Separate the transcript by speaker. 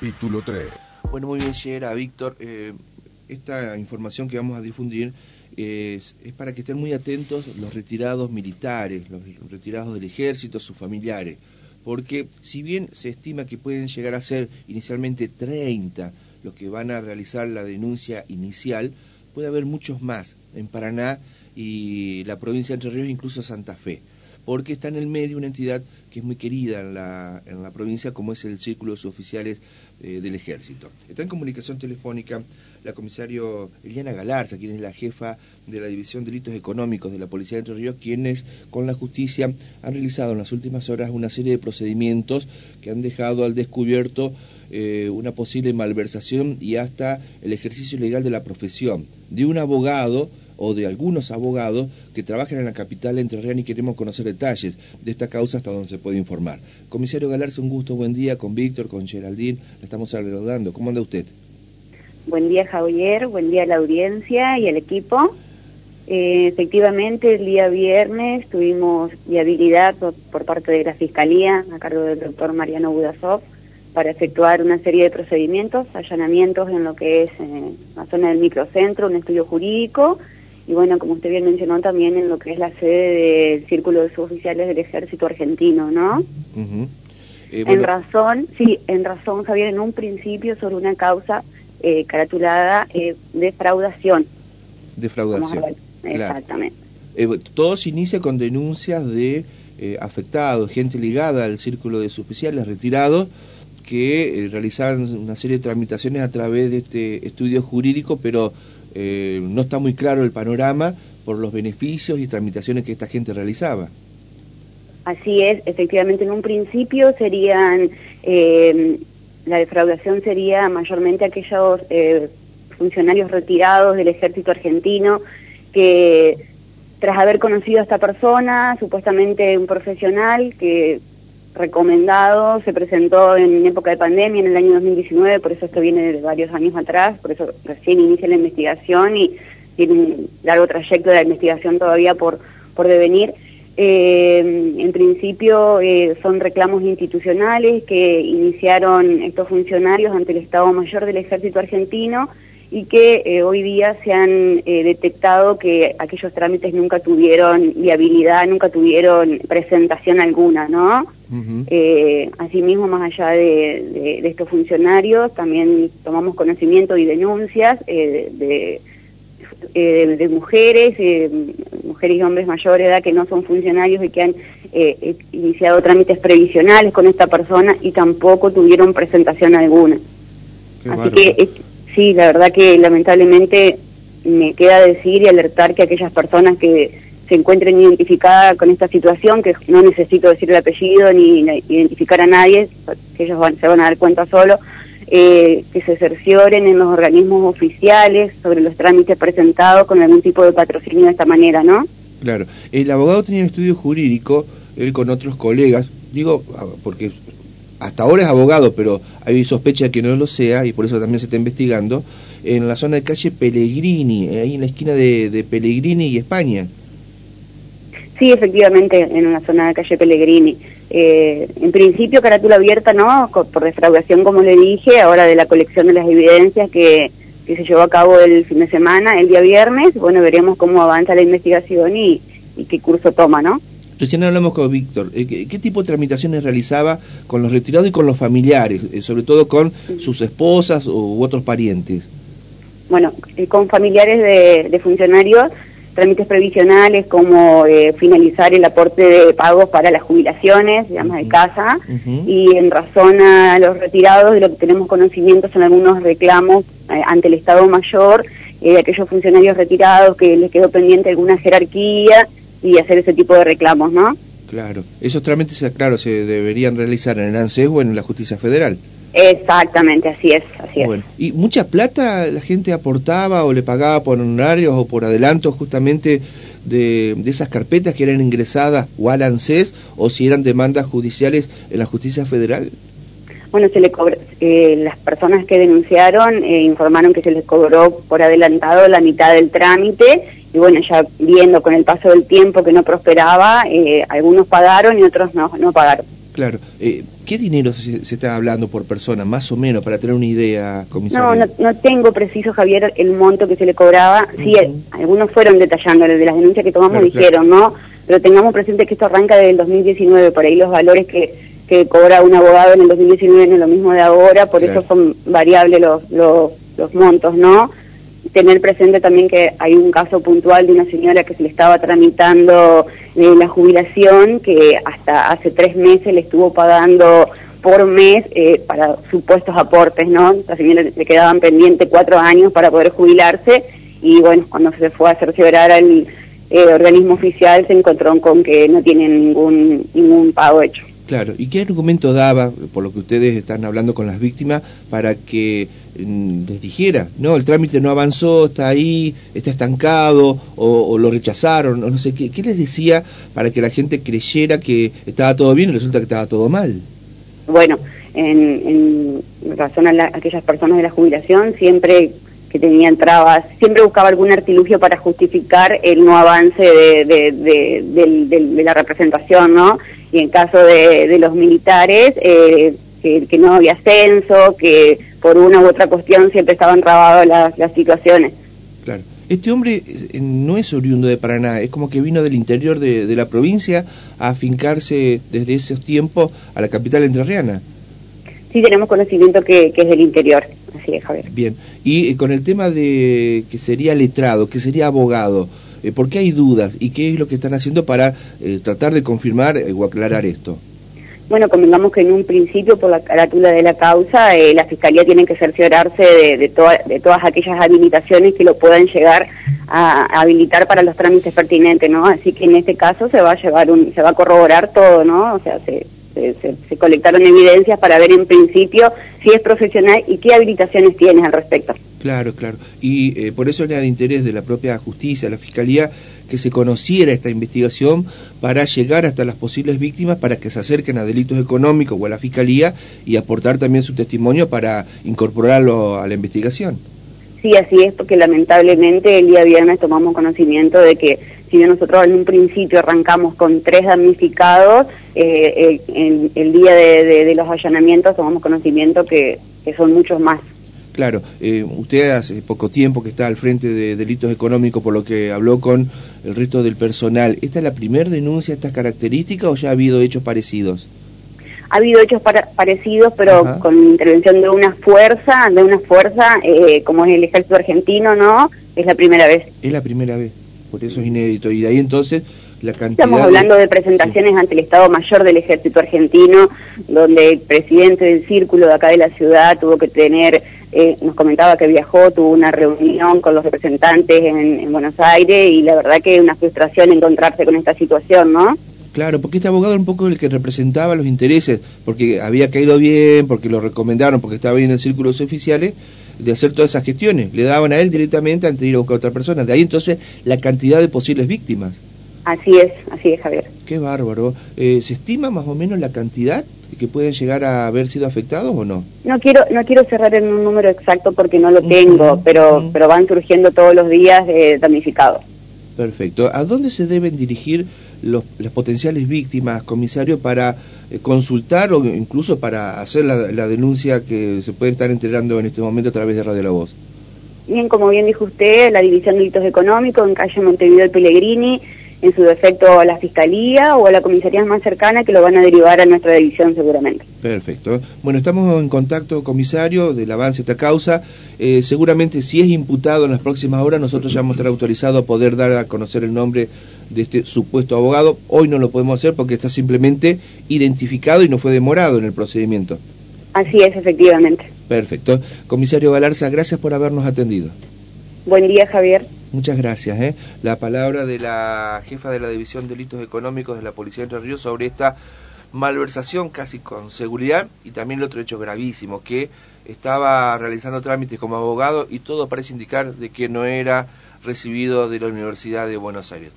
Speaker 1: Capítulo 3.
Speaker 2: Bueno, muy bien, llega Víctor. Eh, esta información que vamos a difundir es, para que estén muy atentos los retirados militares, los, retirados del ejército, sus familiares. Porque si bien se estima que pueden llegar a ser inicialmente 30 los que van a realizar la denuncia inicial, puede haber muchos más en Paraná y la provincia de Entre Ríos, incluso Santa Fe porque está en el medio una entidad que es muy querida en la, en la provincia, como es el Círculo de Suboficiales eh, del Ejército. Está en comunicación telefónica la comisario Eliana Galarza, quien es la jefa de la División de Delitos Económicos de la Policía de Entre Ríos, quienes con la justicia han realizado en las últimas horas una serie de procedimientos que han dejado al descubierto eh, una posible malversación y hasta el ejercicio ilegal de la profesión de un abogado o de algunos abogados que trabajan en la capital entrerriana y queremos conocer detalles de esta causa hasta donde se puede informar. Comisario Galarza, un gusto, buen día con Víctor, con Geraldine, le estamos saludando. ¿Cómo anda usted?
Speaker 3: Buen día Javier, buen día a la audiencia y al equipo. Eh, efectivamente, el día viernes tuvimos viabilidad por, por, parte de la Fiscalía, a cargo del doctor Mariano Budasov, para efectuar una serie de procedimientos, allanamientos en lo que es eh, la zona del microcentro, un estudio jurídico, y bueno, como usted bien mencionó, también en lo que es la sede del Círculo de Suboficiales del Ejército Argentino, ¿no? Eh, en razón, sí, en razón, Javier, en un principio sobre una causa eh, caratulada eh, defraudación.
Speaker 2: Defraudación.
Speaker 3: Exactamente.
Speaker 2: Eh, todo se inicia con denuncias de afectados, gente ligada al Círculo de Suboficiales retirados, que realizaban una serie de tramitaciones a través de este estudio jurídico, pero eh, no está muy claro el panorama por los beneficios y tramitaciones que esta gente realizaba.
Speaker 3: Así es, efectivamente en un principio serían, eh, la defraudación sería mayormente aquellos eh, funcionarios retirados del ejército argentino que tras haber conocido a esta persona, supuestamente un profesional que recomendado, se presentó en época de pandemia, en el año 2019, por eso esto viene de varios años atrás, por eso recién inicia la investigación y tiene un largo trayecto de la investigación todavía por, por devenir. Eh, en principio eh, son reclamos institucionales que iniciaron estos funcionarios ante el Estado Mayor del Ejército Argentino y que eh, hoy día se han detectado que aquellos trámites nunca tuvieron viabilidad, nunca tuvieron presentación alguna, ¿no? Eh, asimismo, más allá de, de, estos funcionarios, también tomamos conocimiento y denuncias eh, de, de, mujeres, mujeres y hombres mayor edad que no son funcionarios y que han iniciado trámites previsionales con esta persona y tampoco tuvieron presentación alguna. Así que sí, la verdad que lamentablemente me queda decir y alertar que aquellas personas que se encuentren identificadas con esta situación, que no necesito decir el apellido ni identificar a nadie, que ellos se van a dar cuenta solo, eh, que se cercioren en los organismos oficiales sobre los trámites presentados con algún tipo de patrocinio de esta manera, ¿no?
Speaker 2: Claro. El abogado tenía un estudio jurídico, él con otros colegas, digo, porque hasta ahora es abogado, pero hay sospecha que no lo sea y por eso también se está investigando, en la zona de calle Pellegrini, ahí en la esquina de Pellegrini y España.
Speaker 3: Sí, efectivamente, en la zona de calle Pellegrini. Eh, en principio, carátula abierta, ¿no? Por defraudación, como le dije, ahora de la colección de las evidencias que, que se llevó a cabo el fin de semana, el día viernes. Bueno, veremos cómo avanza la investigación y, y qué curso toma, ¿no?
Speaker 2: Recién hablamos con Víctor. Eh, ¿Qué, tipo de tramitaciones realizaba con los retirados y con los familiares, eh, sobre todo con sus esposas u otros parientes?
Speaker 3: Bueno, eh, con familiares de, funcionarios, trámites previsionales como finalizar el aporte de pagos para las jubilaciones, digamos, de casa, y en razón a los retirados, de lo que tenemos conocimiento son algunos reclamos ante el Estado Mayor de aquellos funcionarios retirados que les quedó pendiente alguna jerarquía y hacer ese tipo de reclamos, ¿no?
Speaker 2: Claro, esos trámites, claro, se deberían realizar en el ANSES o en la Justicia Federal.
Speaker 3: Exactamente, así es, así
Speaker 2: bueno. ¿Y mucha plata la gente aportaba o le pagaba por honorarios o por adelantos justamente de, de esas carpetas que eran ingresadas o al ANSES o si eran demandas judiciales en la Justicia Federal?
Speaker 3: Bueno, se le eh, las personas que denunciaron eh, informaron que se les cobró por adelantado la mitad del trámite y bueno, ya viendo con el paso del tiempo que no prosperaba, eh, algunos pagaron y otros no, no pagaron.
Speaker 2: Claro. Eh, ¿Qué dinero se, está hablando por persona, más o menos, para tener una idea, comisario?
Speaker 3: No, no, tengo preciso, Javier, el monto que se le cobraba. Sí, algunos fueron detallando, de las denuncias que tomamos dijeron, ¿no? Pero tengamos presente que esto arranca desde el 2019, por ahí los valores que, que cobra un abogado en el 2019 no es lo mismo de ahora, por eso son variables los, los, los montos, ¿no? Tener presente también que hay un caso puntual de una señora que se le estaba tramitando eh, la jubilación, que hasta hace tres meses le estuvo pagando por mes eh, para supuestos aportes, ¿no? La señora le quedaban pendientes cuatro años para poder jubilarse y bueno, cuando se fue a cerciorar al eh, organismo oficial se encontró con que no tiene ningún, ningún pago hecho.
Speaker 2: Claro, ¿y qué argumento daba, por lo que ustedes están hablando con las víctimas, para que mm, les dijera, no, el trámite no avanzó, está ahí, está estancado, o, lo rechazaron, o no sé qué, qué les decía para que la gente creyera que estaba todo bien y resulta que estaba todo mal?
Speaker 3: Bueno, en, razón a, aquellas personas de la jubilación, siempre que tenían trabas, siempre buscaba algún artilugio para justificar el no avance de, de la representación, ¿no? Y en caso de, los militares, eh, que, no había ascenso, que por una u otra cuestión siempre estaban trabadas las, situaciones.
Speaker 2: Claro. Este hombre eh, no es oriundo de Paraná, es como que vino del interior de, la provincia a afincarse desde esos tiempos a la capital entrerriana.
Speaker 3: Sí, tenemos conocimiento que, que es del interior, así es, Javier.
Speaker 2: Bien, y eh, con el tema de que sería letrado, que sería abogado, eh, ¿Por qué hay dudas y qué es lo que están haciendo para eh, tratar de confirmar eh, o aclarar esto?
Speaker 3: Bueno, convengamos que en un principio, por la carátula de la causa, la Fiscalía tiene que cerciorarse de, todas aquellas habilitaciones que lo puedan llegar a, habilitar para los trámites pertinentes, ¿no? Así que en este caso se va a llevar un, se va a corroborar todo, ¿no? O sea, se, se, colectaron evidencias para ver en principio si es profesional y qué habilitaciones tienes al respecto.
Speaker 2: Claro, claro. Y eh, por eso era de interés de la propia justicia, la fiscalía, que se conociera esta investigación para llegar hasta las posibles víctimas para que se acerquen a delitos económicos o a la fiscalía y aportar también su testimonio para incorporarlo a la investigación.
Speaker 3: Sí, así es, porque lamentablemente el día viernes tomamos conocimiento de que si bien nosotros en un principio arrancamos con tres damnificados, eh, el, día de, los allanamientos tomamos conocimiento que, son muchos más.
Speaker 2: Claro, eh, usted hace poco tiempo que está al frente de delitos económicos, por lo que habló con el resto del personal. ¿Esta es la primera denuncia de estas características o ya ha habido hechos parecidos?
Speaker 3: Ha habido hechos parecidos, pero con intervención de una fuerza, de una fuerza eh, como es el ejército argentino, ¿no? Es la primera vez.
Speaker 2: Es la primera vez por eso es inédito. Y de ahí entonces la cantidad...
Speaker 3: Estamos hablando de, presentaciones ante el Estado Mayor del Ejército Argentino, donde el presidente del círculo de acá de la ciudad tuvo que tener, eh, nos comentaba que viajó, tuvo una reunión con los representantes en, Buenos Aires y la verdad que una frustración encontrarse con esta situación, ¿no?
Speaker 2: Claro, porque este abogado era un poco el que representaba los intereses, porque había caído bien, porque lo recomendaron, porque estaba bien en círculos oficiales, de hacer todas esas gestiones. Le daban a él directamente antes de ir a buscar a otra persona. De ahí entonces la cantidad de posibles víctimas.
Speaker 3: Así es, así es, Javier.
Speaker 2: Qué bárbaro. Eh, ¿Se estima más o menos la cantidad que pueden llegar a haber sido afectados o no?
Speaker 3: No quiero no quiero cerrar en un número exacto porque no lo tengo, pero pero van surgiendo todos los días eh, damnificados.
Speaker 2: Perfecto. ¿A dónde se deben dirigir los, las potenciales víctimas, comisario, para eh, consultar o incluso para hacer la, denuncia que se puede estar enterando en este momento a través de Radio La Voz?
Speaker 3: Bien, como bien dijo usted, la División de Delitos Económicos en calle Montevideo de Pellegrini, en su defecto a la Fiscalía o a la comisaría más cercana que lo van a derivar a nuestra división seguramente.
Speaker 2: Perfecto. Bueno, estamos en contacto, comisario, del avance de esta causa. Eh, seguramente si es imputado en las próximas horas, nosotros ya vamos a estar autorizados a poder dar a conocer el nombre de este supuesto abogado. Hoy no lo podemos hacer porque está simplemente identificado y no fue demorado en el procedimiento.
Speaker 3: Así es, efectivamente.
Speaker 2: Perfecto. Comisario Galarza, gracias por habernos atendido.
Speaker 3: Buen día, Javier.
Speaker 2: Muchas gracias. ¿eh? La palabra de la jefa de la División de Delitos Económicos de la Policía de Entre Ríos sobre esta malversación casi con seguridad y también el otro hecho gravísimo, que estaba realizando trámites como abogado y todo parece indicar de que no era recibido de la Universidad de Buenos Aires.